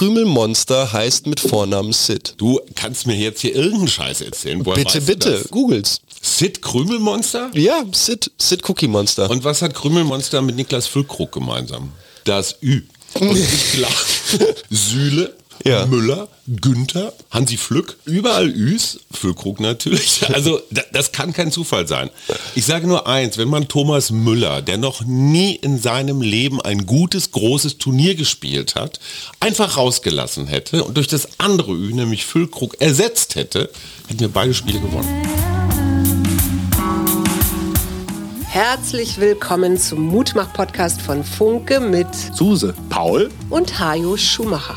Krümelmonster heißt mit Vornamen Sid. Du kannst mir jetzt hier irgendeinen Scheiß erzählen. Woher bitte, bitte, das? googles. Sid Krümelmonster? Ja, Sid, Sid Cookie Monster. Und was hat Krümelmonster mit Niklas Füllkrug gemeinsam? Das Ü. Und ich klar. Sühle, Ja. Müller, Günther, Hansi Flück, überall Üs, Füllkrug natürlich. Also da, das kann kein Zufall sein. Ich sage nur eins, wenn man Thomas Müller, der noch nie in seinem Leben ein gutes, großes Turnier gespielt hat, einfach rausgelassen hätte und durch das andere Ü, nämlich Füllkrug, ersetzt hätte, hätten wir beide Spiele gewonnen. Herzlich willkommen zum Mutmach-Podcast von Funke mit Suse, Paul, und Hajo Schumacher.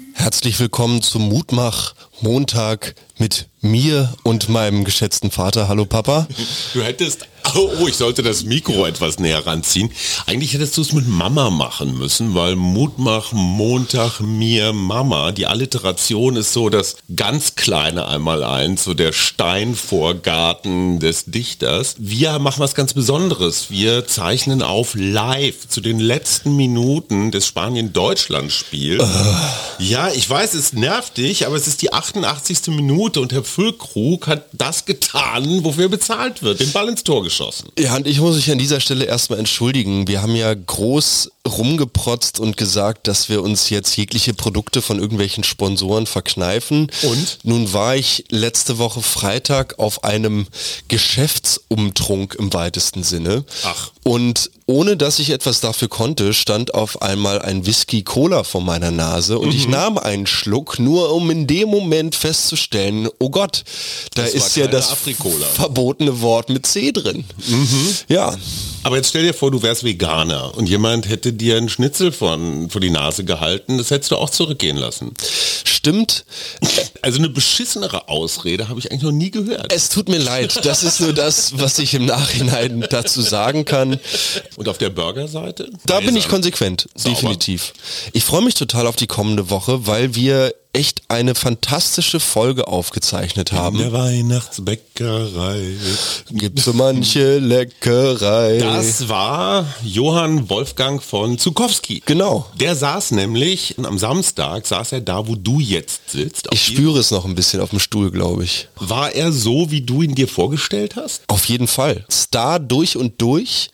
Herzlich willkommen zum Mutmach Montag mit mir und meinem geschätzten Vater. Hallo Papa. Du hättest, oh, ich sollte das Mikro etwas näher ranziehen. Eigentlich hättest du es mit Mama machen müssen, weil Mutmach Montag mir Mama. Die Alliteration ist so das ganz kleine einmal eins, so der Steinvorgarten des Dichters. Wir machen was ganz Besonderes. Wir zeichnen auf live zu den letzten Minuten des Spanien-Deutschland-Spiels. Ja, ich weiß, es nervt dich, aber es ist die 88. Minute und Herr Füllkrug hat das getan, wofür er bezahlt wird, den Ball ins Tor geschossen. Ja, und ich muss mich an dieser Stelle erstmal entschuldigen. Wir haben ja groß rumgeprotzt und gesagt, dass wir uns jetzt jegliche Produkte von irgendwelchen Sponsoren verkneifen. Und? Nun war ich letzte Woche Freitag auf einem Geschäftsumtrunk im weitesten Sinne. Ach. Und ohne dass ich etwas dafür konnte, stand auf einmal ein Whisky Cola vor meiner Nase und Mhm. ich nahm einen Schluck, nur um in dem Moment festzustellen, oh Gott, da Das ist ja das Afrikola. verbotene Wort mit C drin. Mhm. Ja, Aber jetzt stell dir vor, du wärst Veganer und jemand hätte dir einen Schnitzel von, vor die Nase gehalten, das hättest du auch zurückgehen lassen. stimmt. Also eine beschissenere Ausrede habe ich eigentlich noch nie gehört. Es tut mir leid. Das ist nur das, was ich im Nachhinein dazu sagen kann. Und auf der Burgerseite? Da bin ich konsequent, Sauber. definitiv. Ich freue mich total auf die kommende Woche, weil wir echt eine fantastische Folge aufgezeichnet In haben. der Weihnachtsbäckerei. Gibt so manche Leckerei. Das war Johann Wolfgang von Zukowski. Genau. Der saß nämlich, am Samstag saß er da, wo du jetzt sitzt. Ich spüre es noch ein bisschen auf dem Stuhl, glaube ich. War er so, wie du ihn dir vorgestellt hast? Auf jeden Fall. Star durch und durch.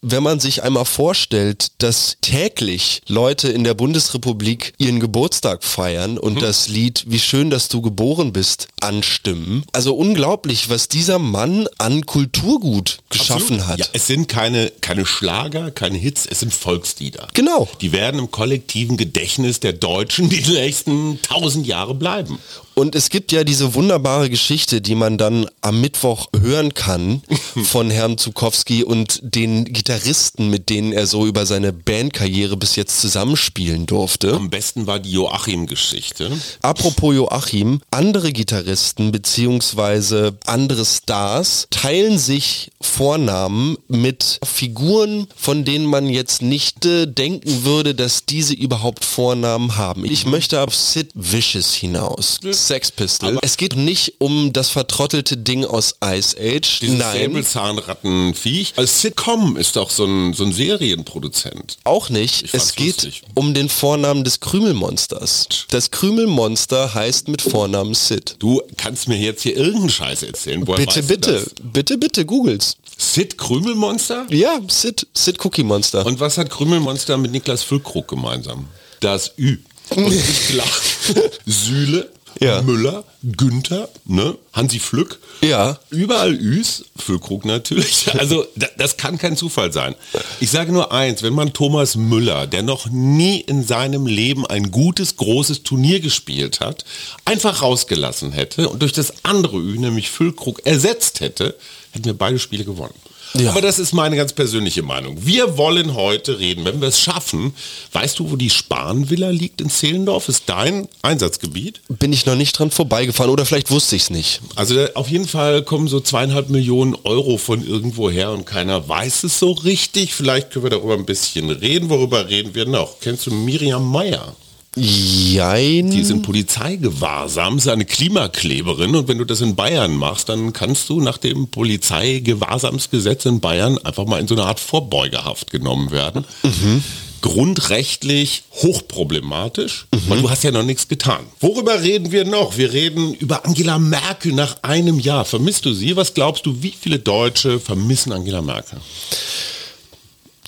Wenn man sich einmal vorstellt, dass täglich Leute in der Bundesrepublik ihren Geburtstag feiern und das Lied Wie schön, dass du geboren bist anstimmen. Also unglaublich, was dieser Mann an Kulturgut geschaffen Absolut. hat. Ja, es sind keine, keine Schlager, keine Hits, es sind Volkslieder. Genau. Die werden im kollektiven Gedächtnis der Deutschen die nächsten tausend Jahre bleiben. Und es gibt ja diese wunderbare Geschichte, die man dann am Mittwoch hören kann von Herrn Zukowski und den Gitarristen, mit denen er so über seine Bandkarriere bis jetzt zusammenspielen durfte. Am besten war die Joachim-Geschichte. Apropos Joachim, andere Gitarristen beziehungsweise andere Stars teilen sich Vornamen mit Figuren, von denen man jetzt nicht äh, denken würde, dass diese überhaupt Vornamen haben. Ich möchte auf Sid Vicious hinaus. Sex Pistol. es geht nicht um das vertrottelte Ding aus Ice Age. Dieses Nein, Säbelzahnrattenviech. Als Sitcom ist doch so ein, so ein Serienproduzent. auch nicht. Es geht lustig. um den Vornamen des Krümelmonsters. Das Krümelmonster heißt mit Vornamen Sid. Du kannst mir jetzt hier irgendeinen Scheiß erzählen. Woher Bitte, bitte, das? bitte, bitte, googles. Sid Krümelmonster? Ja, Sid, Sid Cookie Monster. Und was hat Krümelmonster mit Niklas Füllkrug gemeinsam? Das Ü. Und ich klar. Sühle, Ja. Müller, Günther, ne? Hansi Flück. Ja. Überall Üs, Füllkrug natürlich. Also da, das kann kein Zufall sein. Ich sage nur eins, wenn man Thomas Müller, der noch nie in seinem Leben ein gutes, großes Turnier gespielt hat, einfach rausgelassen hätte und durch das andere Ü, nämlich Füllkrug, ersetzt hätte, hätten wir beide Spiele gewonnen. Ja. Aber das ist meine ganz persönliche Meinung. Wir wollen heute reden, wenn wir es schaffen. Weißt du, wo die Spanvilla liegt in Zehlendorf? Ist dein Einsatzgebiet? Bin ich noch nicht dran vorbeigefahren oder vielleicht wusste ich es nicht. Also auf jeden Fall kommen so zweieinhalb Millionen Euro von irgendwo her und keiner weiß es so richtig. Vielleicht können wir darüber ein bisschen reden. Worüber reden wir noch? Kennst du Miriam Meyer? Jein. Die sind Polizeigewahrsam, ist eine Klimakleberin und wenn du das in Bayern machst, dann kannst du nach dem Polizeigewahrsamsgesetz in Bayern einfach mal in so eine Art Vorbeugehaft genommen werden. Mhm. Grundrechtlich hochproblematisch, mhm. weil du hast ja noch nichts getan. Worüber reden wir noch? Wir reden über Angela Merkel nach einem Jahr. Vermisst du sie? Was glaubst du, wie viele Deutsche vermissen Angela Merkel?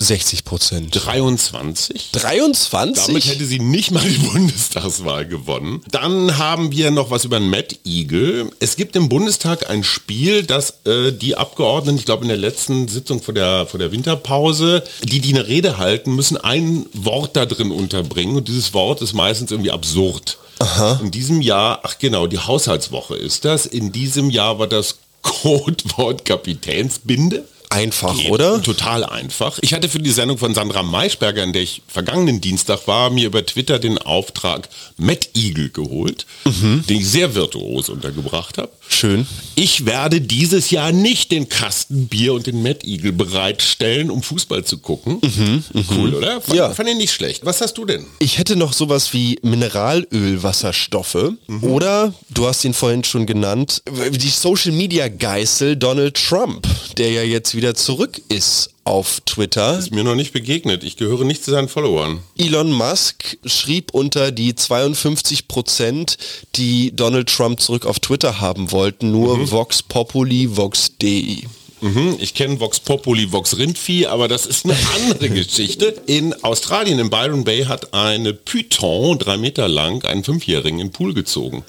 60 Prozent. 23. 23? Damit hätte sie nicht mal die Bundestagswahl gewonnen. Dann haben wir noch was über Matt Eagle. Es gibt im Bundestag ein Spiel, das äh, die Abgeordneten, ich glaube in der letzten Sitzung vor der, vor der Winterpause, die, die eine Rede halten, müssen ein Wort da drin unterbringen. Und dieses Wort ist meistens irgendwie absurd. Aha. In diesem Jahr, ach genau, die Haushaltswoche ist das. In diesem Jahr war das Codewort Kapitänsbinde einfach, Geht. oder? Total einfach. Ich hatte für die Sendung von Sandra Maischberger, in der ich vergangenen Dienstag war, mir über Twitter den Auftrag Matt Eagle geholt, mhm. den ich sehr virtuos untergebracht habe. Schön. Ich werde dieses Jahr nicht den Kasten Bier und den Matt Eagle bereitstellen, um Fußball zu gucken. Mhm, mhm. cool, oder? Fand, ja. fand ich nicht schlecht. Was hast du denn? Ich hätte noch sowas wie Mineralölwasserstoffe mhm. oder, du hast ihn vorhin schon genannt, die Social Media Geißel Donald Trump, der ja jetzt wieder wieder zurück ist auf Twitter. Ist mir noch nicht begegnet. Ich gehöre nicht zu seinen Followern. Elon Musk schrieb unter die 52 Prozent, die Donald Trump zurück auf Twitter haben wollten, nur mhm. Vox Populi, Vox Dei. Mhm, ich kenne Vox Populi, Vox Rindvieh, aber das ist eine andere Geschichte. In Australien, in Byron Bay, hat eine Python, drei Meter lang, einen Fünfjährigen in den Pool gezogen.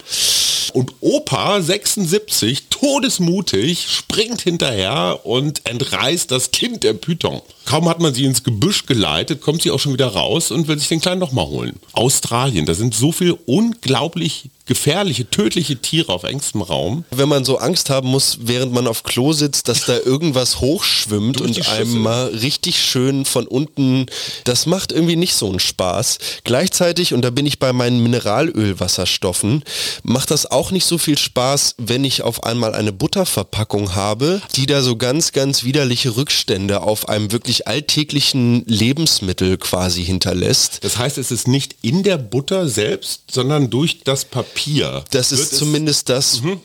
Und Opa, 76, todesmutig, springt hinterher und entreißt das Kind der Python. Kaum hat man sie ins Gebüsch geleitet, kommt sie auch schon wieder raus und will sich den Kleinen nochmal holen. Australien, da sind so viele unglaublich gefährliche, tödliche Tiere auf engstem Raum. Wenn man so Angst haben muss, während man auf Klo sitzt, dass da irgendwas hochschwimmt und einem mal richtig schön von unten, das macht irgendwie nicht so einen Spaß. Gleichzeitig, und da bin ich bei meinen Mineralölwasserstoffen, macht das auch nicht so viel Spaß, wenn ich auf einmal eine Butterverpackung habe, die da so ganz, ganz widerliche Rückstände auf einem wirklich alltäglichen Lebensmittel quasi hinterlässt. Das heißt, es ist nicht in der Butter selbst, sondern durch das Papier Papier. Das ist zumindest das, mhm.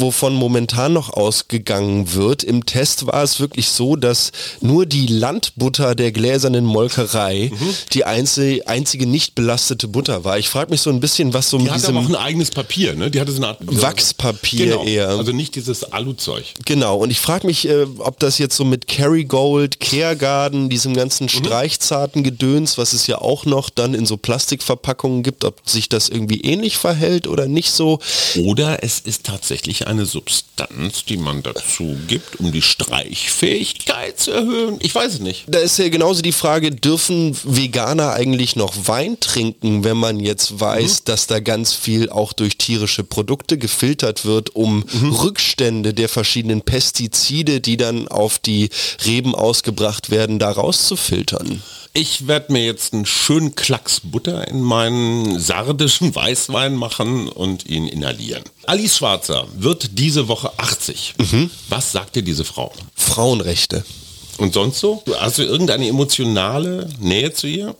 wovon momentan noch ausgegangen wird. Im Test war es wirklich so, dass nur die Landbutter der gläsernen Molkerei mhm. die einzige, einzige nicht belastete Butter war. Ich frage mich so ein bisschen, was so mit diesem... Die hat auch ein eigenes Papier, ne? Die hatte so eine Art... Wachspapier genau. eher. Also nicht dieses Aluzeug. Genau. Und ich frage mich, äh, ob das jetzt so mit Kerrygold, Caregarden, diesem ganzen mhm. streichzarten Gedöns, was es ja auch noch dann in so Plastikverpackungen gibt, ob sich das irgendwie ähnlich verhält oder nicht so. Oder es ist tatsächlich eine Substanz, die man dazu gibt, um die Streichfähigkeit zu erhöhen. Ich weiß es nicht. Da ist ja genauso die Frage, dürfen Veganer eigentlich noch Wein trinken, wenn man jetzt weiß, mhm. dass da ganz viel auch durch tierische Produkte gefiltert wird, um mhm. Rückstände der verschiedenen Pestizide, die dann auf die Reben ausgebracht werden, da rauszufiltern? Ich werde mir jetzt einen schönen Klacks Butter in meinen sardischen Weißwein machen und ihn inhalieren. Alice Schwarzer wird diese Woche 80. Mhm. Was sagt dir diese Frau? Frauenrechte. Und sonst so? Hast du irgendeine emotionale Nähe zu ihr?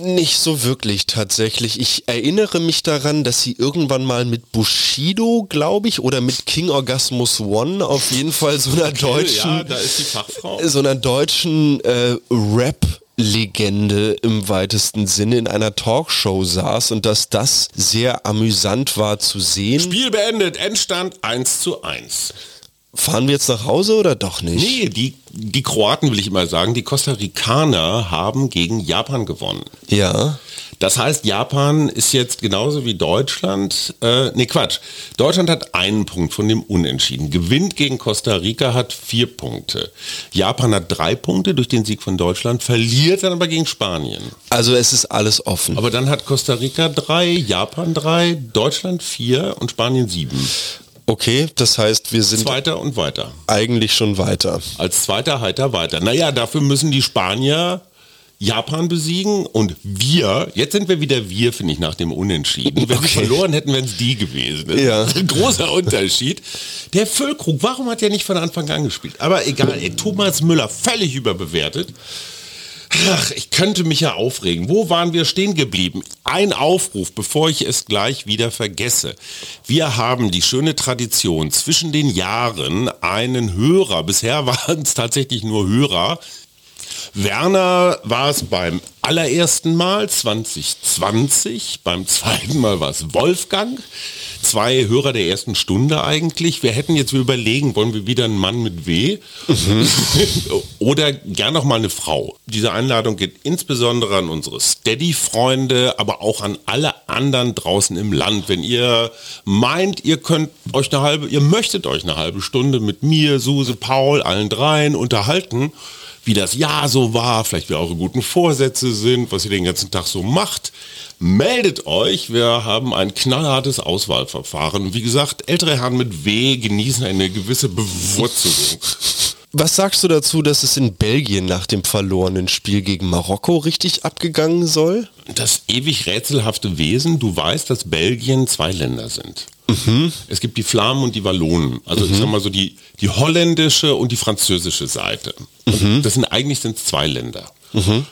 Nicht so wirklich tatsächlich. Ich erinnere mich daran, dass sie irgendwann mal mit Bushido, glaube ich, oder mit King Orgasmus One auf jeden Fall so einer okay, deutschen, ja, da ist die Fachfrau. so einer deutschen äh, Rap Legende im weitesten Sinne in einer Talkshow saß und dass das sehr amüsant war zu sehen. Spiel beendet, Endstand 1 zu 1. Fahren wir jetzt nach Hause oder doch nicht? Nee, die, die Kroaten will ich immer sagen, die Costa Ricaner haben gegen Japan gewonnen. Ja. Das heißt, Japan ist jetzt genauso wie Deutschland, äh, nee Quatsch, Deutschland hat einen Punkt von dem Unentschieden, gewinnt gegen Costa Rica, hat vier Punkte. Japan hat drei Punkte durch den Sieg von Deutschland, verliert dann aber gegen Spanien. Also es ist alles offen. Aber dann hat Costa Rica drei, Japan drei, Deutschland vier und Spanien sieben. Okay, das heißt, wir sind Zweiter und weiter. eigentlich schon weiter. Als zweiter heiter weiter. Naja, dafür müssen die Spanier Japan besiegen und wir, jetzt sind wir wieder wir, finde ich, nach dem Unentschieden. Wenn wir verloren hätten, wären es die gewesen. Das Ja. ein großer Unterschied. Der Füllkrug, warum hat er nicht von Anfang an gespielt? Aber egal, ey, Thomas Müller, völlig überbewertet. Ach, ich könnte mich ja aufregen. Wo waren wir stehen geblieben? Ein Aufruf, bevor ich es gleich wieder vergesse. Wir haben die schöne Tradition, zwischen den Jahren einen Hörer, bisher waren es tatsächlich nur Hörer, Werner war es beim allerersten Mal 2020, beim zweiten Mal war es Wolfgang. Zwei Hörer der ersten Stunde eigentlich. Wir hätten jetzt überlegen, wollen wir wieder einen Mann mit W oder gern noch mal eine Frau. Diese Einladung geht insbesondere an unsere Steady-Freunde, aber auch an alle anderen draußen im Land. Wenn ihr meint, ihr könnt euch eine halbe, ihr möchtet euch eine halbe Stunde mit mir, Suse, Paul, allen dreien unterhalten, wie das Jahr so war, vielleicht wie eure guten Vorsätze sind, was ihr den ganzen Tag so macht. Meldet euch, wir haben ein knallhartes Auswahlverfahren. Wie gesagt, ältere Herren mit W genießen eine gewisse Bewurzelung. Was sagst du dazu, dass es in Belgien nach dem verlorenen Spiel gegen Marokko richtig abgegangen soll? Das ewig rätselhafte Wesen, du weißt, dass Belgien zwei Länder sind. Es gibt die Flamen und die Wallonen. Also ich sag mal so die, die holländische und die französische Seite. Und das sind eigentlich sind zwei Länder.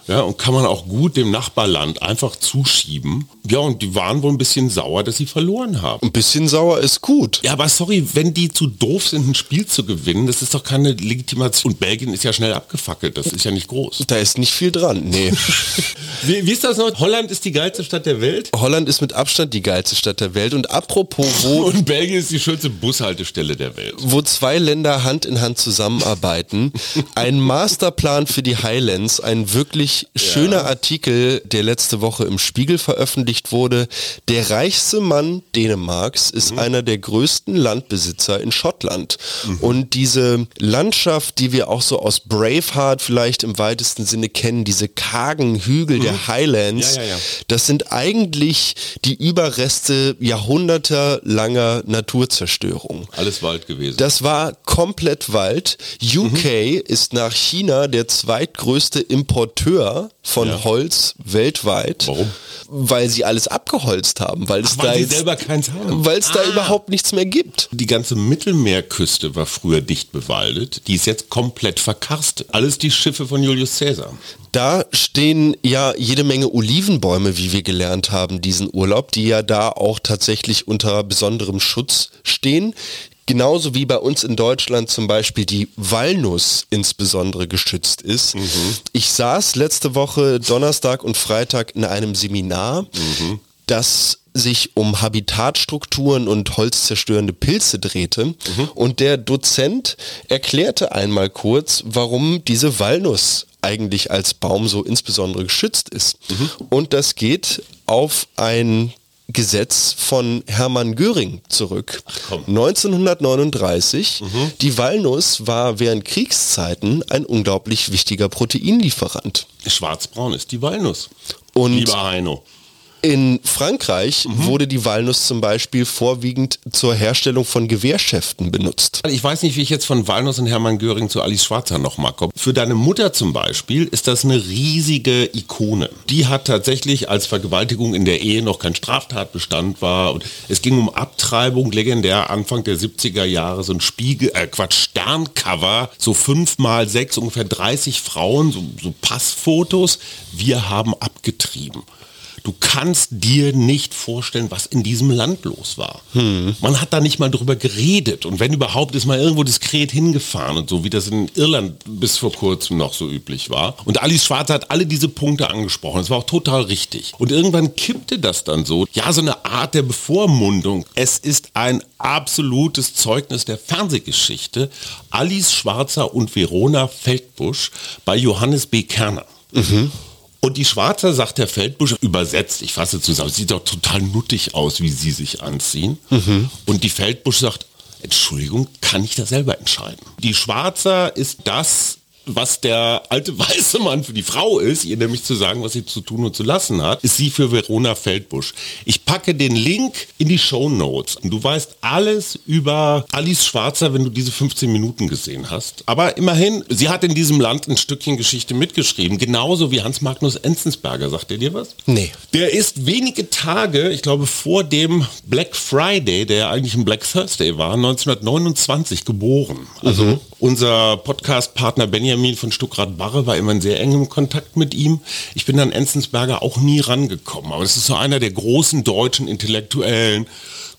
Ja, und kann man auch gut dem Nachbarland einfach zuschieben. Ja, und die waren wohl ein bisschen sauer, dass sie verloren haben. Ein bisschen sauer ist gut. Ja, aber sorry, wenn die zu doof sind, ein Spiel zu gewinnen, das ist doch keine Legitimation. Und Belgien ist ja schnell abgefackelt, das ist ja nicht groß. Da ist nicht viel dran. Nee. Wie, wie ist das noch? Holland ist die geilste Stadt der Welt Holland ist mit Abstand die geilste Stadt der Welt. Und apropos, wo, und Belgien ist die schönste Bushaltestelle der Welt. wo zwei Länder Hand in Hand zusammenarbeiten, ein Masterplan für die Highlands, ein wirklich schöner Artikel, der letzte Woche im Spiegel veröffentlicht wurde. Der reichste Mann Dänemarks ist einer der größten Landbesitzer in Schottland. Und diese Landschaft, die wir auch so aus Braveheart vielleicht im weitesten Sinne kennen, diese kargen Hügel der Highlands, Ja, ja, ja. das sind eigentlich die Überreste jahrhundertelanger Naturzerstörung. Alles Wald gewesen. Das war komplett Wald. UK ist nach China der zweitgrößte Importeur von Ja. Holz weltweit. Warum? Weil sie alles abgeholzt haben, weil es Ach, weil da jetzt, selber keins haben. weil es da Ah. überhaupt nichts mehr gibt. Die ganze Mittelmeerküste war früher dicht bewaldet. Die ist jetzt komplett verkarstet. Alles die Schiffe von Julius Caesar. Da stehen ja jede Menge Olivenbäume, wie wir gelernt haben, diesen Urlaub, die ja da auch tatsächlich unter besonderem Schutz stehen. Genauso wie bei uns in Deutschland zum Beispiel die Walnuss insbesondere geschützt ist. Ich saß letzte Woche Donnerstag und Freitag in einem Seminar, das sich um Habitatstrukturen und holzzerstörende Pilze drehte. Und der Dozent erklärte einmal kurz, warum diese Walnuss eigentlich als Baum so insbesondere geschützt ist. Und das geht auf ein Gesetz von Hermann Göring zurück. komm. 1939. Die Walnuss war während Kriegszeiten ein unglaublich wichtiger Proteinlieferant. Schwarzbraun ist die Walnuss. Und Lieber Heino. In Frankreich wurde die Walnuss zum Beispiel vorwiegend zur Herstellung von Gewehrschäften benutzt. Ich weiß nicht, wie ich jetzt von Walnuss und Hermann Göring zu Alice Schwarzer nochmal komme. Für deine Mutter zum Beispiel ist das eine riesige Ikone. Die hat tatsächlich, als Vergewaltigung in der Ehe noch kein Straftatbestand war und es ging um Abtreibung, legendär Anfang der 70er Jahre, so ein Spiegel, äh Quatsch, Sterncover, so fünf mal sechs, ungefähr 30 Frauen, so, so Passfotos. Wir haben abgetrieben. Du kannst dir nicht vorstellen, was in diesem Land los war. Man hat da nicht mal drüber geredet. Und wenn überhaupt, ist man irgendwo diskret hingefahren und so, wie das in Irland bis vor kurzem noch so üblich war. Und Alice Schwarzer hat alle diese Punkte angesprochen. Das war auch total richtig. Und irgendwann kippte das dann so. Ja, so eine Art der Bevormundung. Es ist ein absolutes Zeugnis der Fernsehgeschichte. Alice Schwarzer und Verona Feldbusch bei Johannes B. Kerner. Und die Schwarzer, sagt der Feldbusch, übersetzt, ich fasse zusammen, sieht doch total nuttig aus, wie sie sich anziehen. Und die Feldbusch sagt, Entschuldigung, kann ich das selber entscheiden? Die Schwarzer ist das, was der alte weiße Mann für die Frau ist, ihr nämlich zu sagen, was sie zu tun und zu lassen hat, ist sie für Verona Feldbusch. Ich packe den Link in die Show Notes. Du weißt alles über Alice Schwarzer, wenn du diese 15 Minuten gesehen hast. Aber immerhin, sie hat in diesem Land ein Stückchen Geschichte mitgeschrieben, genauso wie Hans Magnus Enzensberger. Sagt er dir was? Nee. Der ist wenige Tage, ich glaube vor dem Black Friday, der eigentlich ein Black Thursday war, 1929 geboren. Also unser Podcast-Partner Benjamin von Stuckrad-Barre war immer in sehr engem Kontakt mit ihm. Ich bin an Enzensberger auch nie rangekommen, aber das ist so einer der großen deutschen Intellektuellen.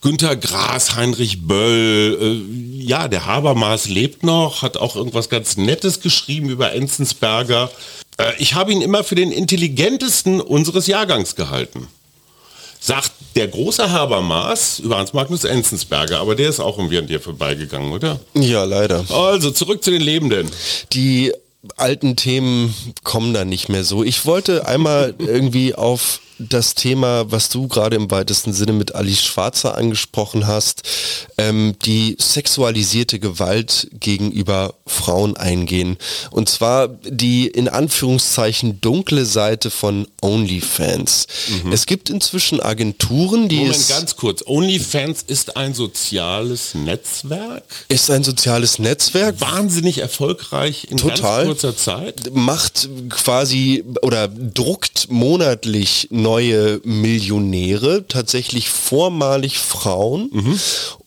Günter Grass, Heinrich Böll, äh, ja, der Habermas lebt noch, hat auch irgendwas ganz Nettes geschrieben über Enzensberger. Äh, ich habe ihn immer für den intelligentesten unseres Jahrgangs gehalten. Sagt der große Habermas über Hans Magnus Enzensberger, aber der ist auch irgendwie an dir vorbeigegangen, oder? Ja, leider. Also zurück zu den Lebenden. Die alten Themen kommen da nicht mehr so. Ich wollte einmal irgendwie auf das Thema, was du gerade im weitesten Sinne mit Alice Schwarzer angesprochen hast, ähm, die sexualisierte Gewalt gegenüber Frauen eingehen. Und zwar die in Anführungszeichen dunkle Seite von OnlyFans. Es gibt inzwischen Agenturen, die Moment, es ganz kurz. OnlyFans ist ein soziales Netzwerk. ist ein soziales Netzwerk, Wahnsinnig erfolgreich in Total. ganz kurzer Zeit. macht quasi oder druckt monatlich neue Millionäre, tatsächlich vormalig Frauen.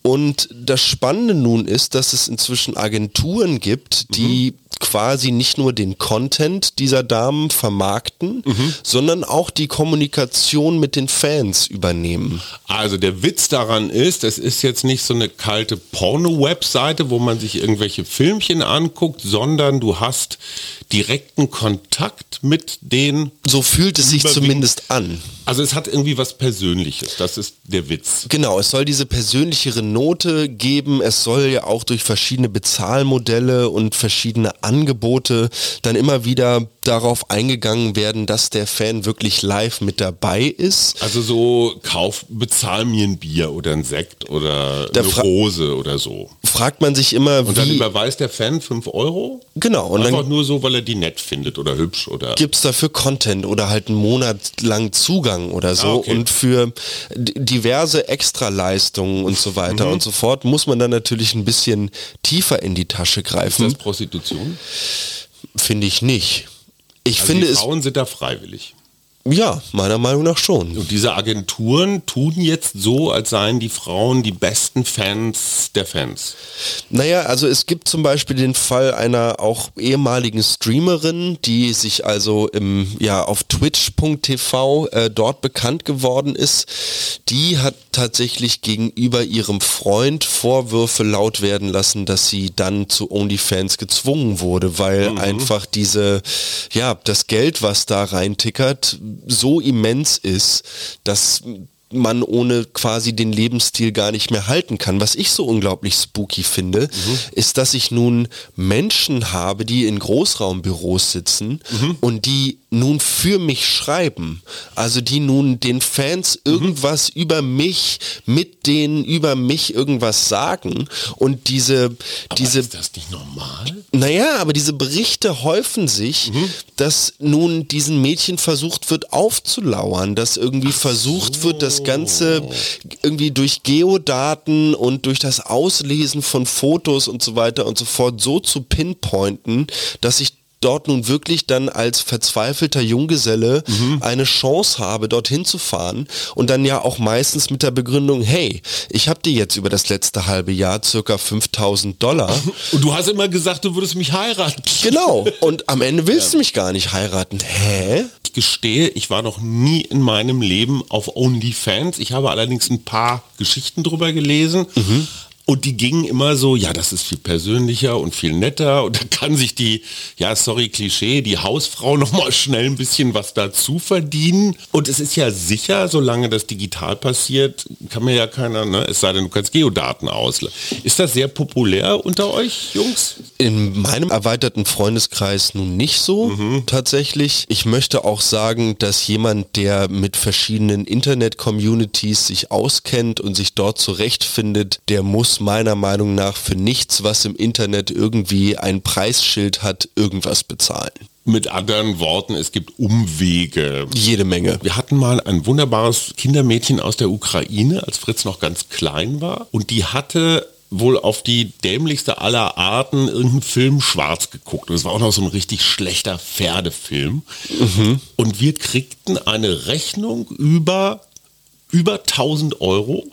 Und das Spannende nun ist, dass es inzwischen Agenturen gibt, die quasi nicht nur den Content dieser Damen vermarkten, sondern auch die Kommunikation mit den Fans übernehmen. Also der Witz daran ist, es ist jetzt nicht so eine kalte Porno-Webseite, wo man sich irgendwelche Filmchen anguckt, sondern du hast direkten Kontakt mit den So fühlt es sich zumindest an. Also es hat irgendwie was Persönliches, das ist der Witz. Genau, es soll diese persönlichere Note geben. Es soll ja auch durch verschiedene Bezahlmodelle und verschiedene Angebote dann immer wieder darauf eingegangen werden, dass der Fan wirklich live mit dabei ist. Also so kauf, bezahl mir ein Bier oder ein Sekt oder Da eine Rose oder so. Fragt man sich immer, Und dann wie... überweist der Fan 5 Euro? Genau, und Einfach dann nur so, weil er die nett findet oder hübsch oder... gibt's dafür Content oder halt einen Monat lang Zugang oder so. Ah, okay. Und für diverse Extraleistungen und so Mhm. weiter und so fort muss man dann natürlich ein bisschen tiefer in die Tasche Ist greifen. das Prostitution? Finde ich nicht. Ich Also finde die es, Frauen sind da freiwillig. Ja, meiner Meinung nach schon. Und diese Agenturen tun jetzt so, als seien die Frauen die besten Fans der Fans. Naja, also es gibt zum Beispiel den Fall einer auch ehemaligen Streamerin, die sich also im, ja, auf twitch.tv äh, dort bekannt geworden ist. Die hat tatsächlich gegenüber ihrem Freund Vorwürfe laut werden lassen, dass sie dann zu OnlyFans gezwungen wurde, weil einfach diese, ja, das Geld, was da reintickert, so immens ist, dass man ohne quasi den Lebensstil gar nicht mehr halten kann. Was ich so unglaublich spooky finde, ist, dass ich nun Menschen habe, die in Großraumbüros sitzen und die nun für mich schreiben. Also die nun den Fans irgendwas über mich, mit denen über mich irgendwas sagen und diese, Aber diese ist das nicht normal? naja, aber diese Berichte häufen sich, dass nun diesen Mädchen versucht wird aufzulauern, dass irgendwie versucht wird, das Ganze irgendwie durch Geodaten und durch das Auslesen von Fotos und so weiter und so fort so zu pinpointen, dass ich dort nun wirklich dann als verzweifelter Junggeselle eine Chance habe, dorthin zu fahren und dann ja auch meistens mit der Begründung, hey, ich habe dir jetzt über das letzte halbe Jahr circa 5000 Dollar Und du hast immer gesagt, du würdest mich heiraten. Genau. Und am Ende willst du mich gar nicht heiraten. Hä? Gestehe, ich war noch nie in meinem Leben auf OnlyFans. Ich habe allerdings ein paar Geschichten drüber gelesen. Und die gingen immer so, ja, das ist viel persönlicher und viel netter und da kann sich die, ja, sorry, Klischee, die Hausfrau nochmal schnell ein bisschen was dazu verdienen. Und es ist ja sicher, solange das digital passiert, kann mir ja keiner, ne, es sei denn, du kannst Geodaten auslösen. Ist das sehr populär unter euch, Jungs? In meinem erweiterten Freundeskreis nun nicht so tatsächlich. Ich möchte auch sagen, dass jemand, der mit verschiedenen Internet-Communities sich auskennt und sich dort zurechtfindet, der muss meiner Meinung nach für nichts, was im Internet irgendwie ein Preisschild hat, irgendwas bezahlen. Mit anderen Worten, es gibt Umwege. Jede Menge. Wir hatten mal ein wunderbares Kindermädchen aus der Ukraine, als Fritz noch ganz klein war. Und die hatte wohl auf die dämlichste aller Arten irgendeinen Film schwarz geguckt. Und es war auch noch so ein richtig schlechter Pferdefilm. Und wir kriegten eine Rechnung über über 1000 Euro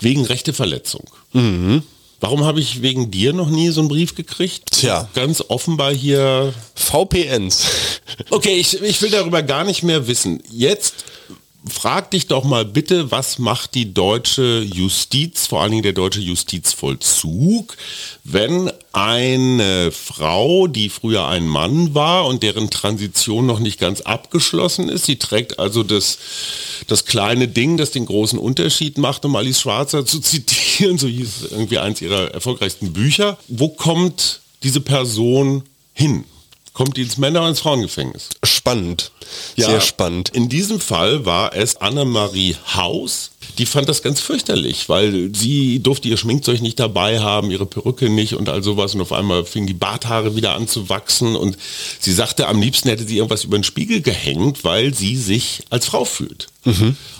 wegen Rechteverletzung. Warum habe ich wegen dir noch nie so einen Brief gekriegt? Tja. Ganz offenbar hier VPNs. Okay, ich, ich will darüber gar nicht mehr wissen. Jetzt frag dich doch mal bitte, was macht die deutsche Justiz, vor allen Dingen der deutsche Justizvollzug, wenn eine Frau, die früher ein Mann war und deren Transition noch nicht ganz abgeschlossen ist, sie trägt also das, das kleine Ding, das den großen Unterschied macht, um Alice Schwarzer zu zitieren, so hieß irgendwie eins ihrer erfolgreichsten Bücher. Wo kommt diese Person hin? Kommt die ins Männer- und ins Frauengefängnis? Spannend. Sehr spannend. In diesem Fall war es Annemarie Haus. Die fand das ganz fürchterlich, weil sie durfte ihr Schminkzeug nicht dabei haben, ihre Perücke nicht und all sowas. Und auf einmal fingen die Barthaare wieder an zu wachsen. Und sie sagte, am liebsten hätte sie irgendwas über den Spiegel gehängt, weil sie sich als Frau fühlt.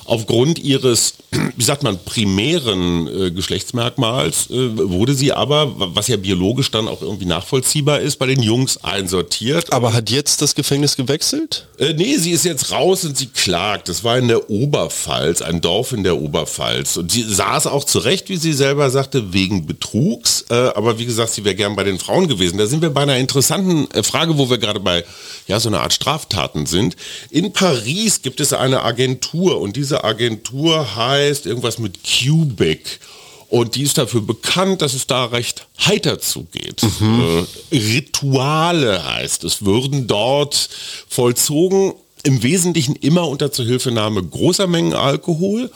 Aufgrund ihres, wie sagt man, primären äh, Geschlechtsmerkmals äh, wurde sie aber, was ja biologisch dann auch irgendwie nachvollziehbar ist, bei den Jungs einsortiert. Aber hat jetzt das Gefängnis gewechselt? Äh, nee, sie ist jetzt raus und sie klagt. Das war in der Oberpfalz, ein Dorf in der Oberpfalz. Und sie saß auch zurecht, wie sie selber sagte, wegen Betrugs. Äh, aber wie gesagt, sie wäre gern bei den Frauen gewesen. Da sind wir bei einer interessanten äh, Frage, wo wir gerade bei ja, so einer Art Straftaten sind. In Paris gibt es eine Agentur und diese Agentur heißt irgendwas mit Cubic. Und die ist dafür bekannt, dass es da recht heiter zugeht. Äh, Rituale heißt es, würden dort vollzogen. Im Wesentlichen immer unter Zuhilfenahme großer Mengen Alkohol.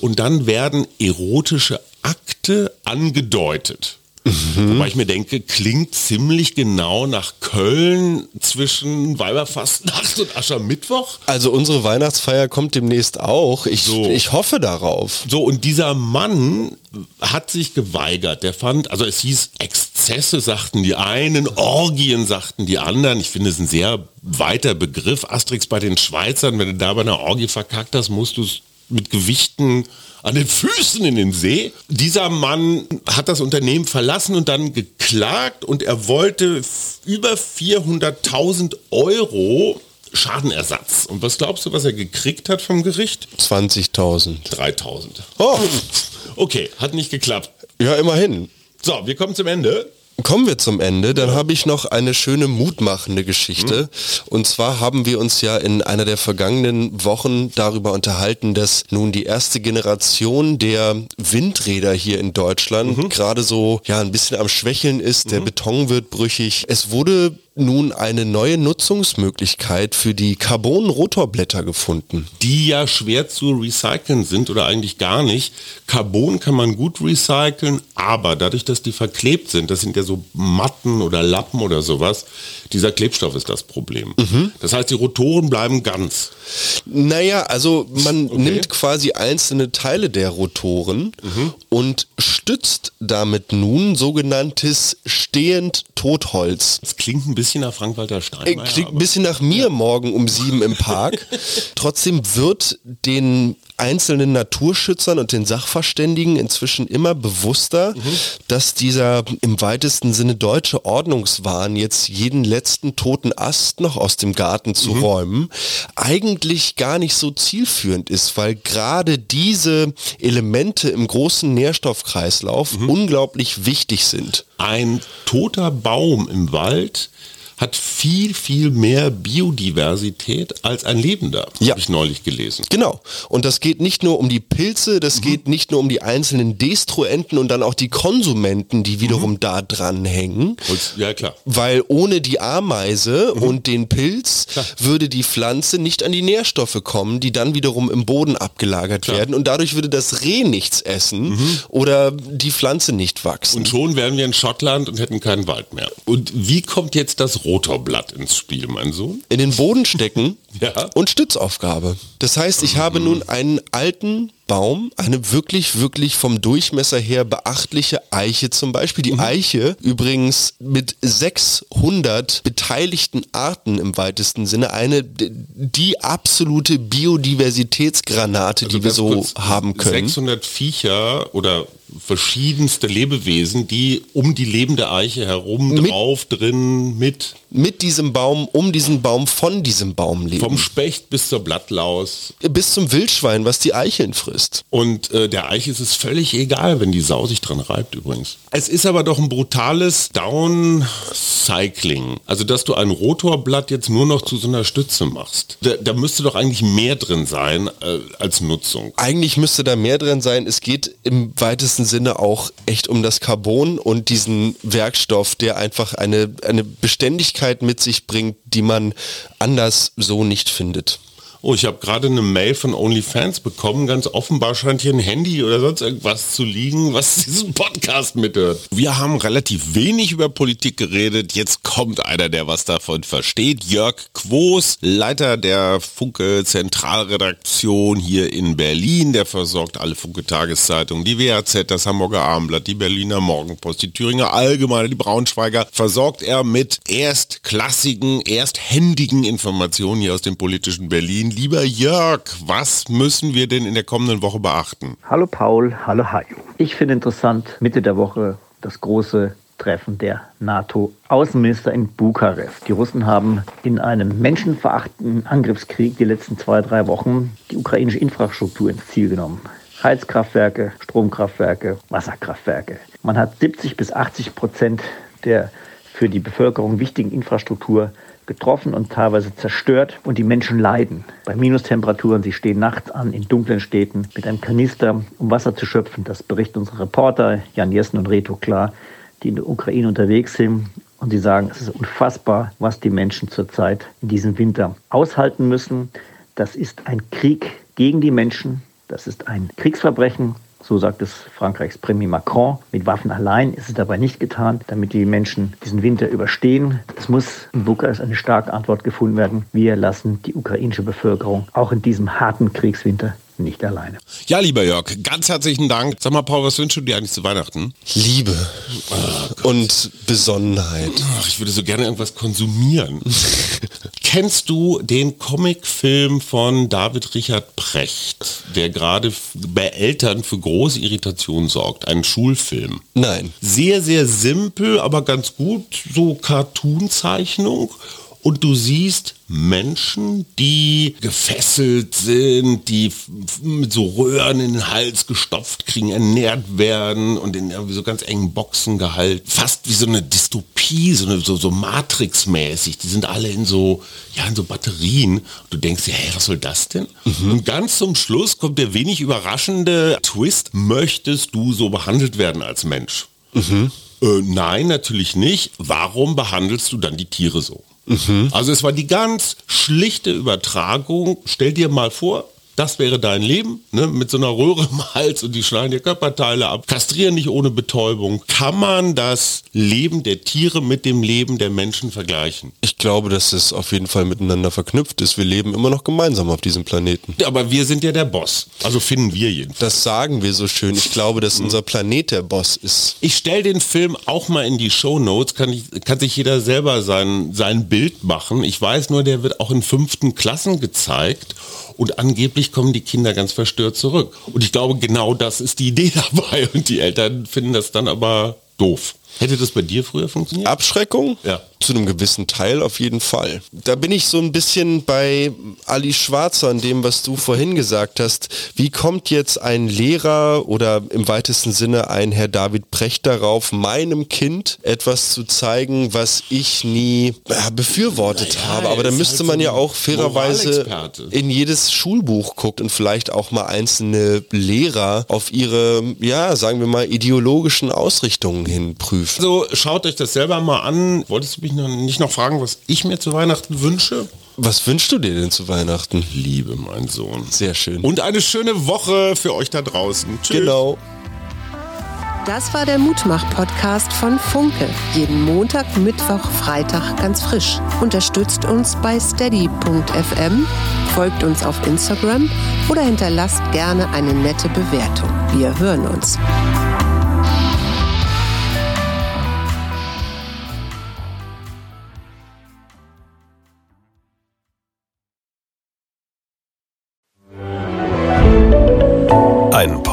Und dann werden erotische Akte angedeutet. Wobei ich mir denke, klingt ziemlich genau nach Köln zwischen Weiberfastnacht und Aschermittwoch. Also unsere Weihnachtsfeier kommt demnächst auch. Ich, So. ich hoffe darauf. So, und dieser Mann hat sich geweigert. Der fand, also es hieß Exzesse, sagten die einen, Orgien, sagten die anderen. Ich finde es ein sehr weiter Begriff. Asterix bei den Schweizern, wenn du da bei einer Orgie verkackt hast, musst du es mit Gewichten an den Füßen in den See. Dieser Mann hat das Unternehmen verlassen und dann geklagt und er wollte über 400.000 Euro Schadenersatz. Und was glaubst du, was er gekriegt hat vom Gericht? 20.000. 3.000. Oh, Okay, hat nicht geklappt. ja, immerhin. So, wir kommen zum Ende. Kommen wir zum Ende, dann habe ich noch eine schöne mutmachende Geschichte. Und zwar haben wir uns ja in einer der vergangenen Wochen darüber unterhalten, dass nun die erste Generation der Windräder hier in Deutschland gerade so ja ein bisschen am Schwächeln ist. Der Beton wird brüchig. Es wurde nun eine neue Nutzungsmöglichkeit für die Carbon-Rotorblätter gefunden. Die ja schwer zu recyceln sind oder eigentlich gar nicht. Carbon kann man gut recyceln, aber dadurch, dass die verklebt sind, das sind ja so Matten oder Lappen oder sowas, dieser Klebstoff ist das Problem. Das heißt, die Rotoren bleiben ganz. Naja, also man nimmt quasi einzelne Teile der Rotoren und stützt damit nun sogenanntes stehend Totholz. Das klingt ein bisschen nach Frank-Walter Äh, Steinmeier. Klingt ein bisschen nach mir morgen um sieben im Park. Trotzdem wird den einzelnen Naturschützern und den Sachverständigen inzwischen immer bewusster, dass dieser im weitesten Sinne deutsche Ordnungswahn, jetzt jeden letzten toten Ast noch aus dem Garten zu räumen, eigentlich gar nicht so zielführend ist, weil gerade diese Elemente im großen Nährstoffkreislauf unglaublich wichtig sind. Ein toter Baum im Wald hat viel, viel mehr Biodiversität als ein Lebender, Ja. habe ich neulich gelesen. Genau. Und das geht nicht nur um die Pilze, das geht nicht nur um die einzelnen Destruenten und dann auch die Konsumenten, die wiederum da dran hängen. Ja, klar. Weil ohne die Ameise und den Pilz Klar. würde die Pflanze nicht an die Nährstoffe kommen, die dann wiederum im Boden abgelagert werden. Und dadurch würde das Reh nichts essen oder die Pflanze nicht wachsen. Und schon wären wir in Schottland und hätten keinen Wald mehr. Und wie kommt jetzt das Rotorblatt ins Spiel, mein Sohn? in den Boden stecken Ja. und Stützaufgabe. Das heißt, ich habe nun einen alten Baum, eine wirklich, wirklich vom Durchmesser her beachtliche Eiche zum Beispiel. Die Eiche übrigens mit 600 beteiligten Arten im weitesten Sinne, eine die absolute Biodiversitätsgranate, die wir so haben können. 600 Viecher oder verschiedenste Lebewesen, die um die lebende Eiche herum, Mit- drauf, drin, mit. Mit diesem Baum, um diesen Baum, von diesem Baum leben. Vom Specht bis zur Blattlaus. bis zum Wildschwein, was die Eicheln frisst. Und äh, der Eiche ist es völlig egal, wenn die Sau sich dran reibt übrigens. Es ist aber doch ein brutales Downcycling. Also, dass du ein Rotorblatt jetzt nur noch zu so einer Stütze machst. Da, da müsste doch eigentlich mehr drin sein äh, als Nutzung. Eigentlich müsste da mehr drin sein. Es geht im weitesten Sinne auch echt um das Carbon und diesen Werkstoff, der einfach eine, eine Beständigkeit mit sich bringt, die man anders so nicht findet. Oh, ich habe gerade eine Mail von OnlyFans bekommen. Ganz offenbar scheint hier ein Handy oder sonst irgendwas zu liegen, was diesen Podcast mithört. Wir haben relativ wenig über Politik geredet. Jetzt kommt einer, der was davon versteht. Jörg Quos, Leiter der Funke Zentralredaktion hier in Berlin. Der versorgt alle Funke Tageszeitungen, die WAZ, das Hamburger Abendblatt, die Berliner Morgenpost, die Thüringer Allgemeine, die Braunschweiger. Versorgt er mit erstklassigen, ersthändigen Informationen hier aus dem politischen Berlin. Lieber Jörg, was müssen wir denn in der kommenden Woche beachten? Hallo Paul, hallo Hajo. Ich finde interessant, Mitte der Woche das große Treffen der NATO-Außenminister in Bukarest. Die Russen haben in einem menschenverachtenden Angriffskrieg die letzten zwei, drei Wochen die ukrainische Infrastruktur ins Ziel genommen. Heizkraftwerke, Stromkraftwerke, Wasserkraftwerke. Man hat 70 bis 80 Prozent der für die Bevölkerung wichtigen Infrastruktur getroffen und teilweise zerstört und die Menschen leiden. Bei Minustemperaturen, sie stehen nachts an in dunklen Städten mit einem Kanister, um Wasser zu schöpfen. Das berichten unsere Reporter Jan Jessen und Reto Klar, die in der Ukraine unterwegs sind. Und sie sagen, es ist unfassbar, was die Menschen zurzeit in diesem Winter aushalten müssen. Das ist ein Krieg gegen die Menschen. Das ist ein Kriegsverbrechen. So sagt es Frankreichs Premier Macron. Mit Waffen allein ist es dabei nicht getan, damit die Menschen diesen Winter überstehen. Es muss in Bukarest eine starke Antwort gefunden werden. Wir lassen die ukrainische Bevölkerung auch in diesem harten Kriegswinter nicht alleine. Ja, lieber Jörg, ganz herzlichen Dank. Sag mal, Paul, was wünschst du dir eigentlich zu Weihnachten? Liebe und Besonnenheit. Ach, ich würde so gerne irgendwas konsumieren. Kennst du den Comicfilm von David Richard Precht, der gerade bei Eltern für große Irritation sorgt? Ein Schulfilm. Nein. Sehr, sehr simpel, aber ganz gut, so Cartoon-Zeichnung. Und du siehst Menschen, die gefesselt sind, die mit so Röhren in den Hals gestopft kriegen, ernährt werden und in irgendwie so ganz engen Boxen gehalten. Fast wie so eine Dystopie, so, eine, so, so Matrix-mäßig. Die sind alle in so, ja, in so Batterien. Und du denkst dir, hey, was soll das denn? Und ganz zum Schluss kommt der wenig überraschende Twist. Möchtest du so behandelt werden als Mensch? Äh, nein, natürlich nicht. Warum behandelst du dann die Tiere so? Also es war die ganz schlichte Übertragung. Stell dir mal vor, das wäre dein Leben, ne, mit so einer Röhre im Hals und die schneiden dir Körperteile ab, kastrieren nicht ohne Betäubung. Kann man das Leben der Tiere mit dem Leben der Menschen vergleichen? Ich glaube, dass es auf jeden Fall miteinander verknüpft ist. Wir leben immer noch gemeinsam auf diesem Planeten. Aber wir sind ja der Boss. Also finden wir jedenfalls. Das sagen wir so schön. Ich glaube, dass unser Planet der Boss ist. Ich stelle den Film auch mal in die Show Notes, kann, ich, kann sich jeder selber sein, sein Bild machen. Ich weiß nur, der wird auch in fünften Klassen gezeigt und angeblich kommen die Kinder ganz verstört zurück. Und ich glaube, genau das ist die Idee dabei und die Eltern finden das dann aber doof. Hätte das bei dir früher funktioniert? Abschreckung? Ja. Zu einem gewissen Teil auf jeden Fall. Da bin ich so ein bisschen bei Ali Schwarzer an dem, was du vorhin gesagt hast. Wie kommt jetzt ein Lehrer oder im weitesten Sinne ein Herr David Precht darauf, meinem Kind etwas zu zeigen, was ich nie ja, befürwortet Naja, habe? Aber er da müsste halt man so ja auch fairerweise in jedes Schulbuch guckt und vielleicht auch mal einzelne Lehrer auf ihre, ja, sagen wir mal, ideologischen Ausrichtungen hin prüft. Also schaut euch das selber mal an. Wolltest du mich noch, nicht noch fragen, was ich mir zu Weihnachten wünsche? Was wünschst du dir denn zu Weihnachten? Liebe, mein Sohn. Sehr schön. Und eine schöne Woche für euch da draußen. Tschüss. genau. Das war der Mutmach-Podcast von Funke. Jeden Montag, Mittwoch, Freitag ganz frisch. Unterstützt uns bei steady.fm, folgt uns auf Instagram oder hinterlasst gerne eine nette Bewertung. Wir hören uns.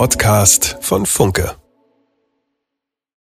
Podcast von Funke.